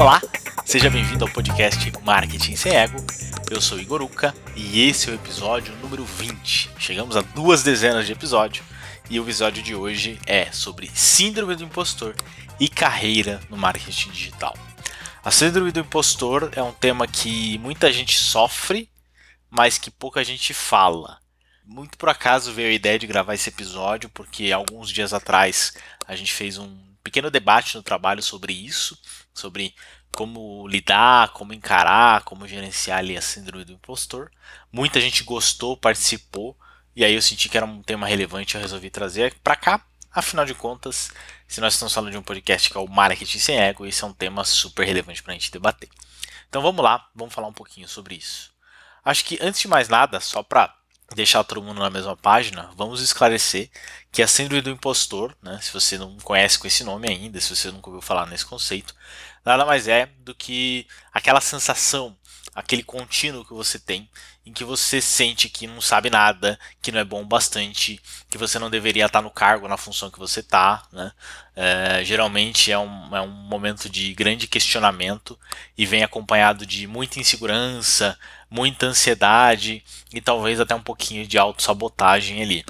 Olá, seja bem-vindo ao podcast Marketing Sem Ego. Eu sou Igor Uca e esse é o episódio número 20. Chegamos a duas dezenas de episódios e o episódio de hoje é sobre Síndrome do Impostor e carreira no marketing digital. A Síndrome do Impostor é um tema que muita gente sofre, mas que pouca gente fala. Muito por acaso veio a ideia de gravar esse episódio, porque alguns dias atrás a gente fez um pequeno debate no trabalho sobre isso, sobre como lidar, como encarar, como gerenciar ali a síndrome do impostor. Muita gente gostou, participou, e aí eu senti que era um tema relevante, eu resolvi trazer para cá. Afinal de contas, se nós estamos falando de um podcast que é o Marketing Sem Ego, esse é um tema super relevante para a gente debater. Então vamos lá, vamos falar um pouquinho sobre isso. Acho que antes de mais nada, só para deixar todo mundo na mesma página, vamos esclarecer que a síndrome do impostor, né, se você não conhece com esse nome ainda, se você nunca ouviu falar nesse conceito, nada mais é do que aquela sensação, aquele contínuo que você tem, em que você sente que não sabe nada, que não é bom bastante, que você não deveria estar no cargo, na função que você está. Né? É, geralmente é um, é um momento de grande questionamento e vem acompanhado de muita insegurança, muita ansiedade e talvez até um pouquinho de autossabotagem ali.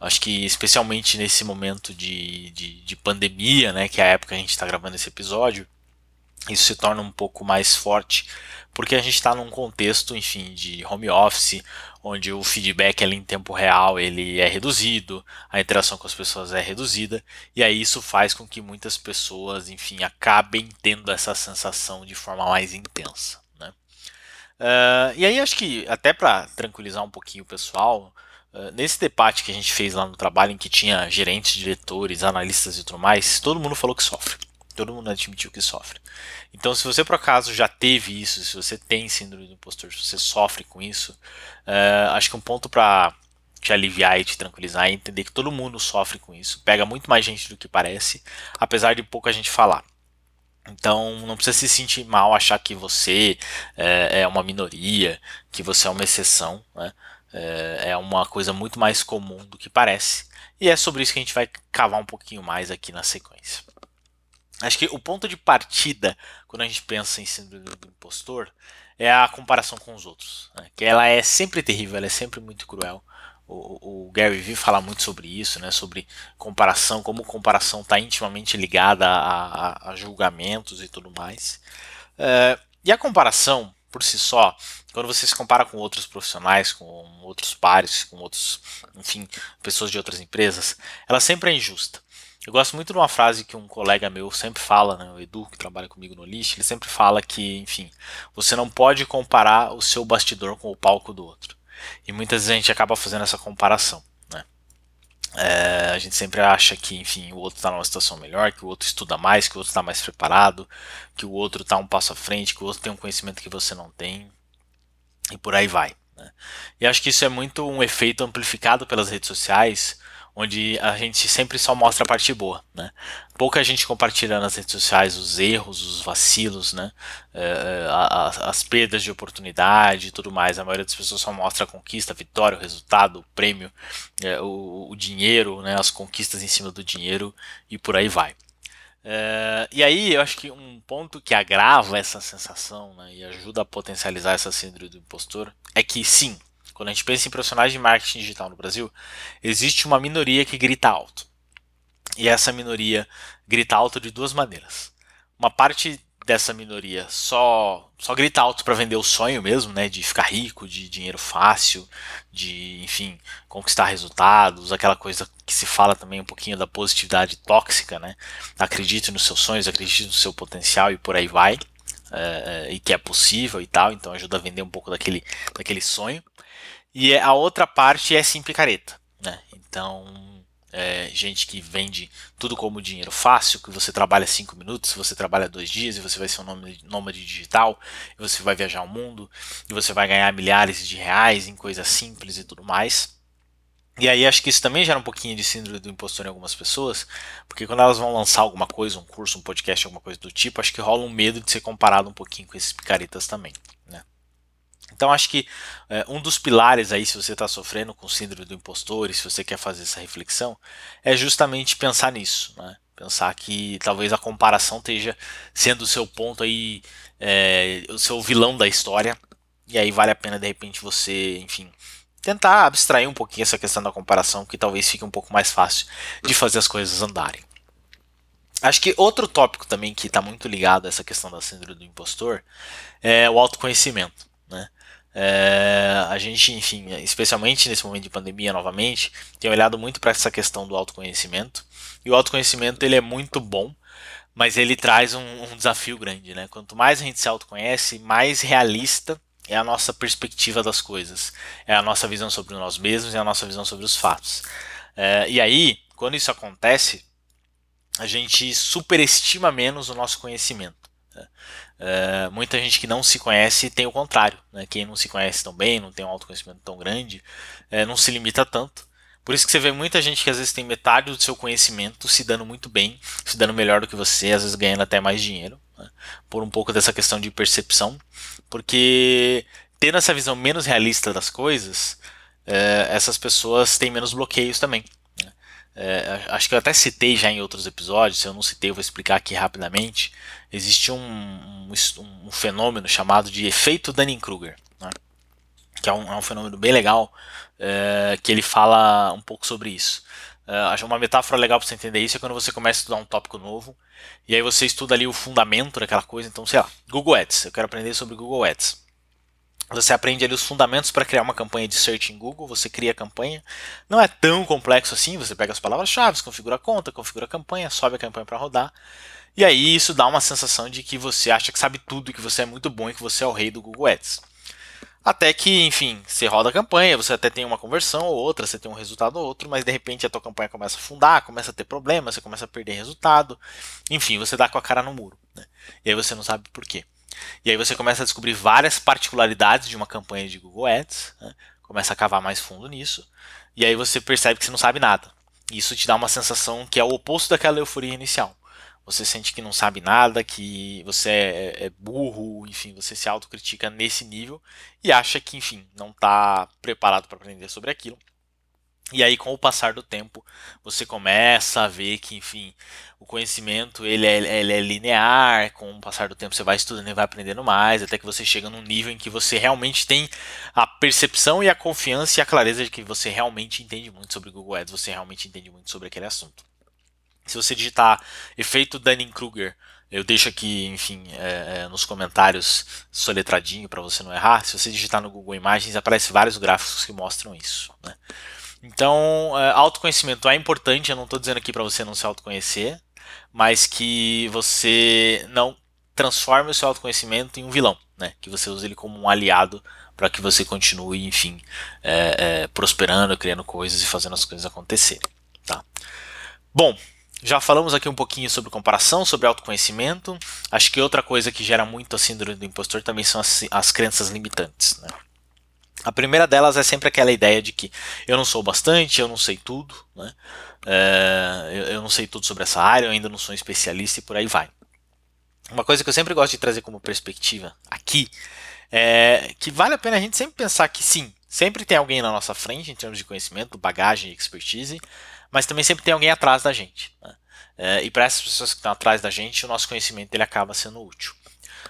Acho que especialmente nesse momento de, de, de pandemia, né, que é a época que a gente está gravando esse episódio, isso se torna um pouco mais forte, porque a gente está num contexto, enfim, de home office, onde o feedback ali em tempo real ele é reduzido, a interação com as pessoas é reduzida, e aí isso faz com que muitas pessoas, enfim, acabem tendo essa sensação de forma mais intensa. Uh, e aí acho que até para tranquilizar um pouquinho o pessoal, uh, nesse debate que a gente fez lá no trabalho, em que tinha gerentes, diretores, analistas e tudo mais, todo mundo falou que sofre todo mundo admitiu que sofre. Então, se você por acaso já teve isso, se você tem síndrome do impostor, se você sofre com isso, uh, acho que um ponto para te aliviar e te tranquilizar é entender que todo mundo sofre com isso. Pega muito mais gente do que parece, apesar de pouca gente falar. Então não precisa se sentir mal, achar que você é, é uma minoria, que você é uma exceção. Né? É, é uma coisa muito mais comum do que parece. E é sobre isso que a gente vai cavar um pouquinho mais aqui na sequência. Acho que o ponto de partida, quando a gente pensa em síndrome do impostor, é a comparação com os outros. Né? Que ela é sempre terrível, ela é sempre muito cruel. O, o Gary Vee fala muito sobre isso, né? sobre comparação, como comparação está intimamente ligada a, a, a, julgamentos e tudo mais. Uh, e a comparação, por si só, quando você se compara com outros profissionais, com outros pares, com outros, enfim, pessoas de outras empresas, ela sempre é injusta. Eu gosto muito de uma frase que um colega meu sempre fala, né, o Edu, que trabalha comigo no List, ele sempre fala que, enfim, você não pode comparar o seu bastidor com o palco do outro. E muitas vezes a gente acaba fazendo essa comparação. Né? É, a gente sempre acha que, enfim, o outro está numa situação melhor, que o outro estuda mais, que o outro está mais preparado, que o outro está um passo à frente, que o outro tem um conhecimento que você não tem, e por aí vai. Né? E acho que isso é muito um efeito amplificado pelas redes sociais, onde a gente sempre só mostra a parte boa, né? Pouca gente compartilha nas redes sociais os erros, os vacilos, né? É, as perdas de oportunidade e tudo mais. A maioria das pessoas só mostra a conquista, a vitória, o resultado, o prêmio, é, o, dinheiro, né? As conquistas em cima do dinheiro e por aí vai. É, e aí eu acho que um ponto que agrava essa sensação né, e ajuda a potencializar essa síndrome do impostor é que sim, quando a gente pensa em profissionais de marketing digital no Brasil, existe uma minoria que grita alto. E essa minoria grita alto de duas maneiras. Uma parte dessa minoria só só grita alto para vender o sonho mesmo, né, de ficar rico, de dinheiro fácil, de, enfim, conquistar resultados, aquela coisa que se fala também um pouquinho da positividade tóxica, né? Acredite nos seus sonhos, acredite no seu potencial e por aí vai. É, e que é possível e tal, então ajuda a vender um pouco daquele, daquele sonho. E é, a outra parte é sim picareta, né? Então, é, gente que vende tudo como dinheiro fácil, que você trabalha 5 minutos, você trabalha dois dias e você vai ser um nômade digital, e você vai viajar o mundo, e você vai ganhar milhares de reais em coisas simples e tudo mais. E aí acho que isso também gera um pouquinho de síndrome do impostor em algumas pessoas, porque quando elas vão lançar alguma coisa, um curso, um podcast, alguma coisa do tipo, acho que rola um medo de ser comparado um pouquinho com esses picaretas também? Então acho que é, um dos pilares aí, se você está sofrendo com síndrome do impostor e se você quer fazer essa reflexão, é justamente pensar nisso. Né? Pensar que talvez a comparação esteja sendo o seu ponto aí, é, o seu vilão da história. E aí vale a pena de repente você, enfim, tentar abstrair um pouquinho essa questão da comparação, que talvez fique um pouco mais fácil de fazer as coisas andarem. Acho que outro tópico também que está muito ligado a essa questão da síndrome do impostor é o autoconhecimento. É, a gente, enfim, especialmente nesse momento de pandemia novamente, tem olhado muito para essa questão do autoconhecimento. E o autoconhecimento ele é muito bom, mas ele traz um, um desafio grande. Né? Quanto mais a gente se autoconhece, mais realista é a nossa perspectiva das coisas, é a nossa visão sobre nós mesmos, é a nossa visão sobre os fatos. É, e aí, quando isso acontece, a gente superestima menos o nosso conhecimento. Né? É, muita gente que não se conhece tem o contrário. Né? Quem não se conhece tão bem, não tem um autoconhecimento tão grande, é, não se limita tanto. Por isso que você vê muita gente que às vezes tem metade do seu conhecimento se dando muito bem, se dando melhor do que você, às vezes ganhando até mais dinheiro, né? por um pouco dessa questão de percepção. Porque tendo essa visão menos realista das coisas, é, essas pessoas têm menos bloqueios também. É, acho que eu até citei já em outros episódios, se eu não citei, eu vou explicar aqui rapidamente. Existe um, um, um fenômeno chamado de efeito Dunning-Kruger, né? que é um, é um, fenômeno bem legal, é, que ele fala um pouco sobre isso. É, acho uma metáfora legal para você entender isso é quando você começa a estudar um tópico novo, e aí você estuda ali o fundamento daquela coisa, então, sei lá, Google Ads, eu quero aprender sobre Google Ads. Você aprende ali os fundamentos para criar uma campanha de search em Google, você cria a campanha. Não é tão complexo assim, você pega as palavras-chave, configura a conta, configura a campanha, sobe a campanha para rodar. E aí isso dá uma sensação de que você acha que sabe tudo, que você é muito bom e que você é o rei do Google Ads. Até que, enfim, você roda a campanha, você até tem uma conversão ou outra, você tem um resultado ou outro, mas de repente a tua campanha começa a fundar, começa a ter problemas, você começa a perder resultado. Enfim, você dá com a cara no muro. Né? E aí você não sabe por quê. E aí você começa a descobrir várias particularidades de uma campanha de Google Ads, né? começa a cavar mais fundo nisso, e aí você percebe que você não sabe nada. Isso te dá uma sensação que é o oposto daquela euforia inicial. Você sente que não sabe nada, que você é, é burro, enfim, você se autocritica nesse nível e acha que, enfim, não está preparado para aprender sobre aquilo. E aí, com o passar do tempo, você começa a ver que, enfim, o conhecimento ele é, ele é, linear. Com o passar do tempo, você vai estudando e vai aprendendo mais, até que você chega num nível em que você realmente tem a percepção e a confiança e a clareza de que você realmente entende muito sobre Google Ads, você realmente entende muito sobre aquele assunto. Se você digitar efeito Dunning-Kruger, eu deixo aqui, enfim, é, é nos comentários soletradinho para você não errar. Se você digitar no Google Imagens, aparece vários gráficos que mostram isso. Né? Então, é, autoconhecimento é importante, eu não estou dizendo aqui para você não se autoconhecer, mas que você não transforme o seu autoconhecimento em um vilão, né? que você use ele como um aliado para que você continue, enfim, é, é, prosperando, criando coisas e fazendo as coisas acontecerem. Tá? Bom, já falamos aqui um pouquinho sobre comparação, sobre autoconhecimento. Acho que outra coisa que gera muito a síndrome do impostor também são as, as crenças limitantes. Né? A primeira delas é sempre aquela ideia de que eu não sou bastante, eu não sei tudo, né? É, eu, eu, não sei tudo sobre essa área, eu ainda não sou um especialista e por aí vai. Uma coisa que eu sempre gosto de trazer como perspectiva aqui é que vale a pena a gente sempre pensar que sim, sempre tem alguém na nossa frente em termos de conhecimento, bagagem e expertise, mas também sempre tem alguém atrás da gente. Né? É, e para essas pessoas que estão atrás da gente, o nosso conhecimento ele acaba sendo útil.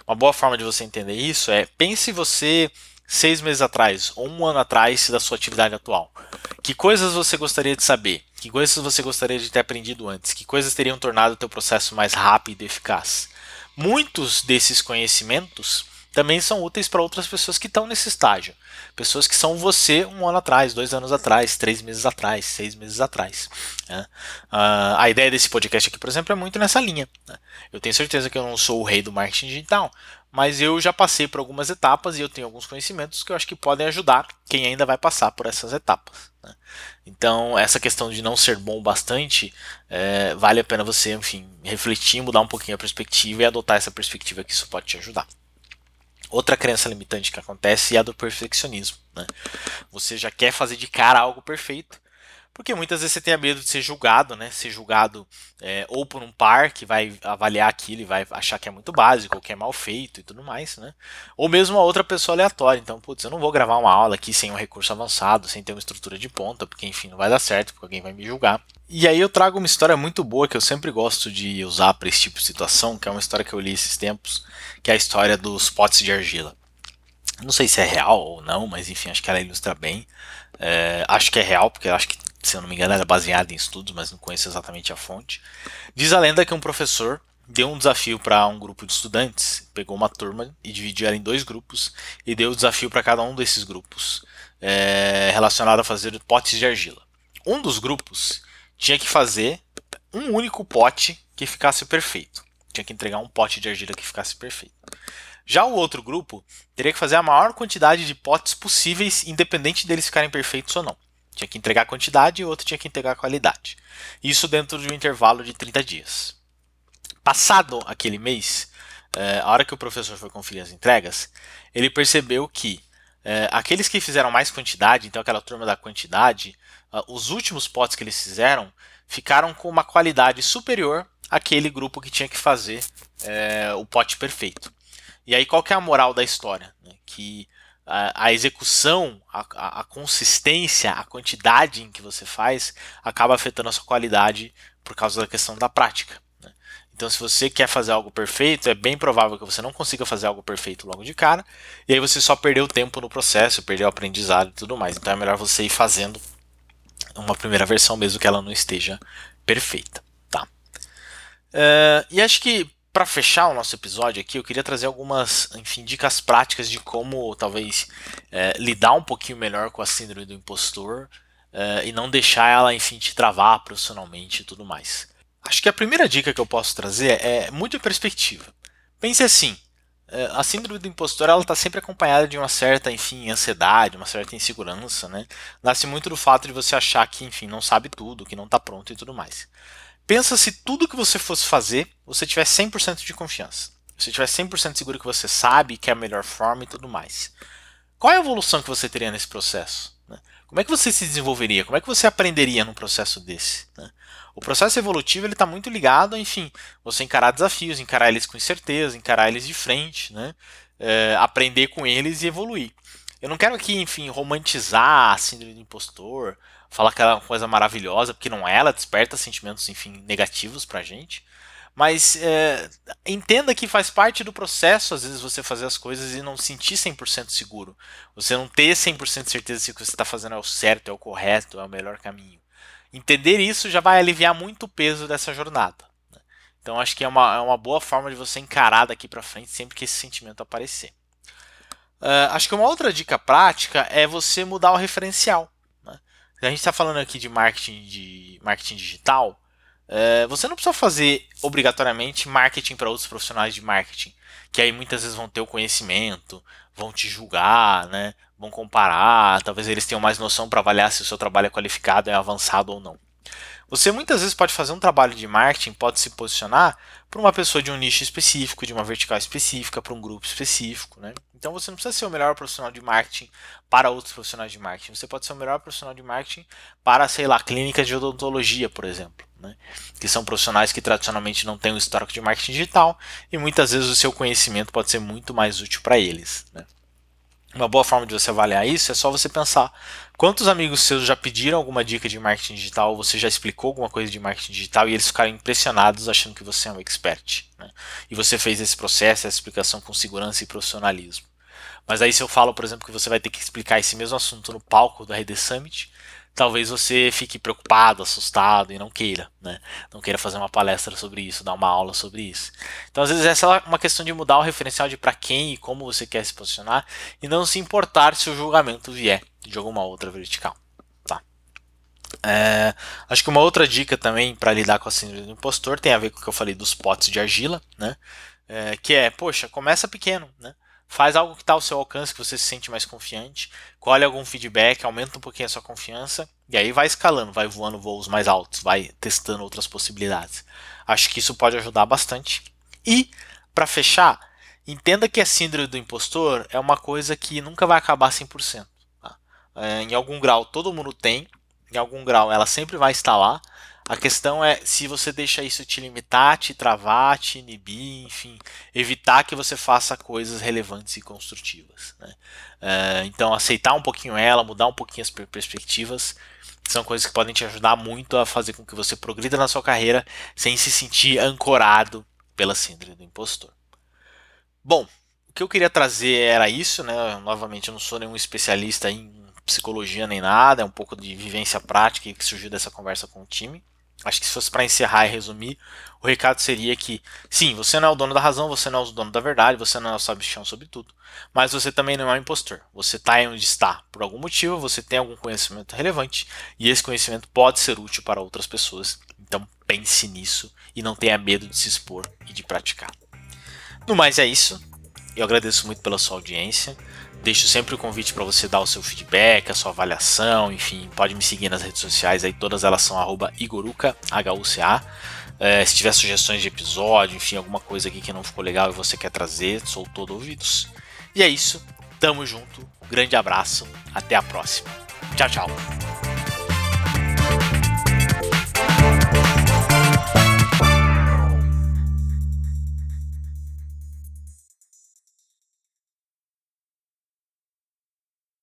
Uma boa forma de você entender isso é pense você seis meses atrás ou um ano atrás da sua atividade atual? Que coisas você gostaria de saber? Que coisas você gostaria de ter aprendido antes? Que coisas teriam tornado o teu processo mais rápido e eficaz? Muitos desses conhecimentos também são úteis para outras pessoas que estão nesse estágio. Pessoas que são você um ano atrás, dois anos atrás, três meses atrás, seis meses atrás. Né? Uh, a ideia desse podcast aqui, por exemplo, é muito nessa linha. Né? Eu tenho certeza que eu não sou o rei do marketing digital, mas eu já passei por algumas etapas e eu tenho alguns conhecimentos que eu acho que podem ajudar quem ainda vai passar por essas etapas. Né? Então, essa questão de não ser bom bastante, é, vale a pena você, enfim, refletir, mudar um pouquinho a perspectiva e adotar essa perspectiva que isso pode te ajudar. Outra crença limitante que acontece é a do perfeccionismo. Né? Você já quer fazer de cara algo perfeito, porque muitas vezes você tem medo de ser julgado, né? Ser julgado é, ou por um par que vai avaliar aquilo e vai achar que é muito básico, ou que é mal feito e tudo mais, né? Ou mesmo a outra pessoa aleatória. Então, putz, eu não vou gravar uma aula aqui sem um recurso avançado, sem ter uma estrutura de ponta, porque enfim, não vai dar certo, porque alguém vai me julgar. E aí eu trago uma história muito boa que eu sempre gosto de usar para esse tipo de situação, que é uma história que eu li esses tempos, que é a história dos potes de argila. Não sei se é real ou não, mas enfim, acho que ela ilustra bem. É, acho que é real, porque acho que se eu não me engano, era baseada em estudos, mas não conheço exatamente a fonte. Diz a lenda que um professor deu um desafio para um grupo de estudantes, pegou uma turma e dividiu ela em dois grupos e deu o desafio para cada um desses grupos é, relacionado a fazer potes de argila. Um dos grupos tinha que fazer um único pote que ficasse perfeito. Tinha que entregar um pote de argila que ficasse perfeito. Já o outro grupo teria que fazer a maior quantidade de potes possíveis, independente deles ficarem perfeitos ou não. Tinha que entregar quantidade e o outro tinha que entregar qualidade. Isso dentro de um intervalo de 30 dias. Passado aquele mês, é, a hora que o professor foi conferir as entregas, ele percebeu que é, aqueles que fizeram mais quantidade, então aquela turma da quantidade, os últimos potes que eles fizeram ficaram com uma qualidade superior àquele grupo que tinha que fazer é, o pote perfeito. E aí qual que é a moral da história? Né? Que a, execução, a, a, consistência, a quantidade em que você faz acaba afetando a sua qualidade por causa da questão da prática. Né? Então, se você quer fazer algo perfeito, é bem provável que você não consiga fazer algo perfeito logo de cara, e aí você só perdeu tempo no processo, perdeu o aprendizado e tudo mais. Então, é melhor você ir fazendo uma primeira versão, mesmo que ela não esteja perfeita. Tá? Uh, e acho que para fechar o nosso episódio aqui, eu queria trazer algumas, enfim, dicas práticas de como talvez é, lidar um pouquinho melhor com a síndrome do impostor é, e não deixar ela, enfim, te travar profissionalmente e tudo mais. Acho que a primeira dica que eu posso trazer é muito perspectiva. Pense assim, é, a síndrome do impostor ela está sempre acompanhada de uma certa, enfim, ansiedade, uma certa insegurança, né? Nasce muito do fato de você achar que, enfim, não sabe tudo, que não está pronto e tudo mais. Pensa se tudo que você fosse fazer, você tiver 100% de confiança. Você tiver 100% seguro que você sabe que é a melhor forma e tudo mais. Qual é a evolução que você teria nesse processo? Né? Como é que você se desenvolveria? Como é que você aprenderia num processo desse? Né? O processo evolutivo ele está muito ligado, enfim, você encarar desafios, encarar eles com incerteza, encarar eles de frente, né? É, aprender com eles e evoluir. Eu não quero aqui, enfim, romantizar a síndrome do impostor, falar que ela é uma coisa maravilhosa, porque não é, ela desperta sentimentos, enfim, negativos pra gente. Mas é, entenda que faz parte do processo, às vezes, você fazer as coisas e não sentir 100% seguro. Você não ter 100% de certeza se o que você está fazendo é o certo, é o correto, é o melhor caminho. Entender isso já vai aliviar muito o peso dessa jornada. Né? Então, acho que é uma, é uma boa forma de você encarar daqui para frente sempre que esse sentimento aparecer. Uh, acho que uma outra dica prática é você mudar o referencial. A gente está falando aqui de marketing, de marketing digital. É, você não precisa fazer obrigatoriamente marketing para outros profissionais de marketing, que aí muitas vezes vão ter o conhecimento, vão te julgar, né? vão comparar, talvez eles tenham mais noção para avaliar se o seu trabalho é qualificado, é avançado ou não. Você muitas vezes pode fazer um trabalho de marketing, pode se posicionar para uma pessoa de um nicho específico, de uma vertical específica, para um grupo específico. Né? Então você não precisa ser o melhor profissional de marketing para outros profissionais de marketing. Você pode ser o melhor profissional de marketing para, sei lá, clínicas de odontologia, por exemplo. Né? Que são profissionais que tradicionalmente não têm um histórico de marketing digital e muitas vezes o seu conhecimento pode ser muito mais útil para eles. Né? Uma boa forma de você avaliar isso é só você pensar quantos amigos seus já pediram alguma dica de marketing digital, você já explicou alguma coisa de marketing digital e eles ficaram impressionados achando que você é um expert. Né? E você fez esse processo, essa explicação com segurança e profissionalismo. Mas aí se eu falo, por exemplo, que você vai ter que explicar esse mesmo assunto no palco da RD Summit, talvez você fique preocupado, assustado e não queira, né? Não queira fazer uma palestra sobre isso, dar uma aula sobre isso. Então, às vezes, essa é uma questão de mudar o referencial de para quem e como você quer se posicionar e não se importar se o julgamento vier de alguma outra vertical. Tá? É, acho que uma outra dica também para lidar com a síndrome do impostor tem a ver com o que eu falei dos potes de argila, né? É, que é, poxa, começa pequeno, né? Faz algo que está ao seu alcance, que você se sente mais confiante, colhe algum feedback, aumenta um pouquinho a sua confiança, e aí vai escalando, vai voando voos mais altos, vai testando outras possibilidades. Acho que isso pode ajudar bastante. E, para fechar, entenda que a síndrome do impostor é uma coisa que nunca vai acabar 100%. Tá? É, em algum grau todo mundo tem, em algum grau, ela sempre vai estar lá. A questão é se você deixa isso te limitar, te travar, te inibir, enfim, evitar que você faça coisas relevantes e construtivas. Né? Uh, então, aceitar um pouquinho ela, mudar um pouquinho as perspectivas, são coisas que podem te ajudar muito a fazer com que você progrida na sua carreira sem se sentir ancorado pela síndrome do impostor. Bom, o que eu queria trazer era isso, né? Novamente, eu não sou nenhum especialista em psicologia nem nada, é um pouco de vivência prática que surgiu dessa conversa com o time. Acho que se fosse para encerrar e resumir, o recado seria que, sim, você não é o dono da razão, você não é o dono da verdade, você não é o sabichão sobre tudo, mas você também não é um impostor. Você está onde está por algum motivo, você tem algum conhecimento relevante e esse conhecimento pode ser útil para outras pessoas. Então pense nisso e não tenha medo de se expor e de praticar. No mais é isso. Eu agradeço muito pela sua audiência. Deixo sempre o convite para você dar o seu feedback, a sua avaliação, enfim, pode me seguir nas redes sociais aí, todas elas são arroba Igoruca, H-U-C-A. É, se tiver sugestões de episódio, enfim, alguma coisa aqui que não ficou legal e você quer trazer, sou todo ouvidos. E é isso, tamo junto, um grande abraço, até a próxima. Tchau, tchau.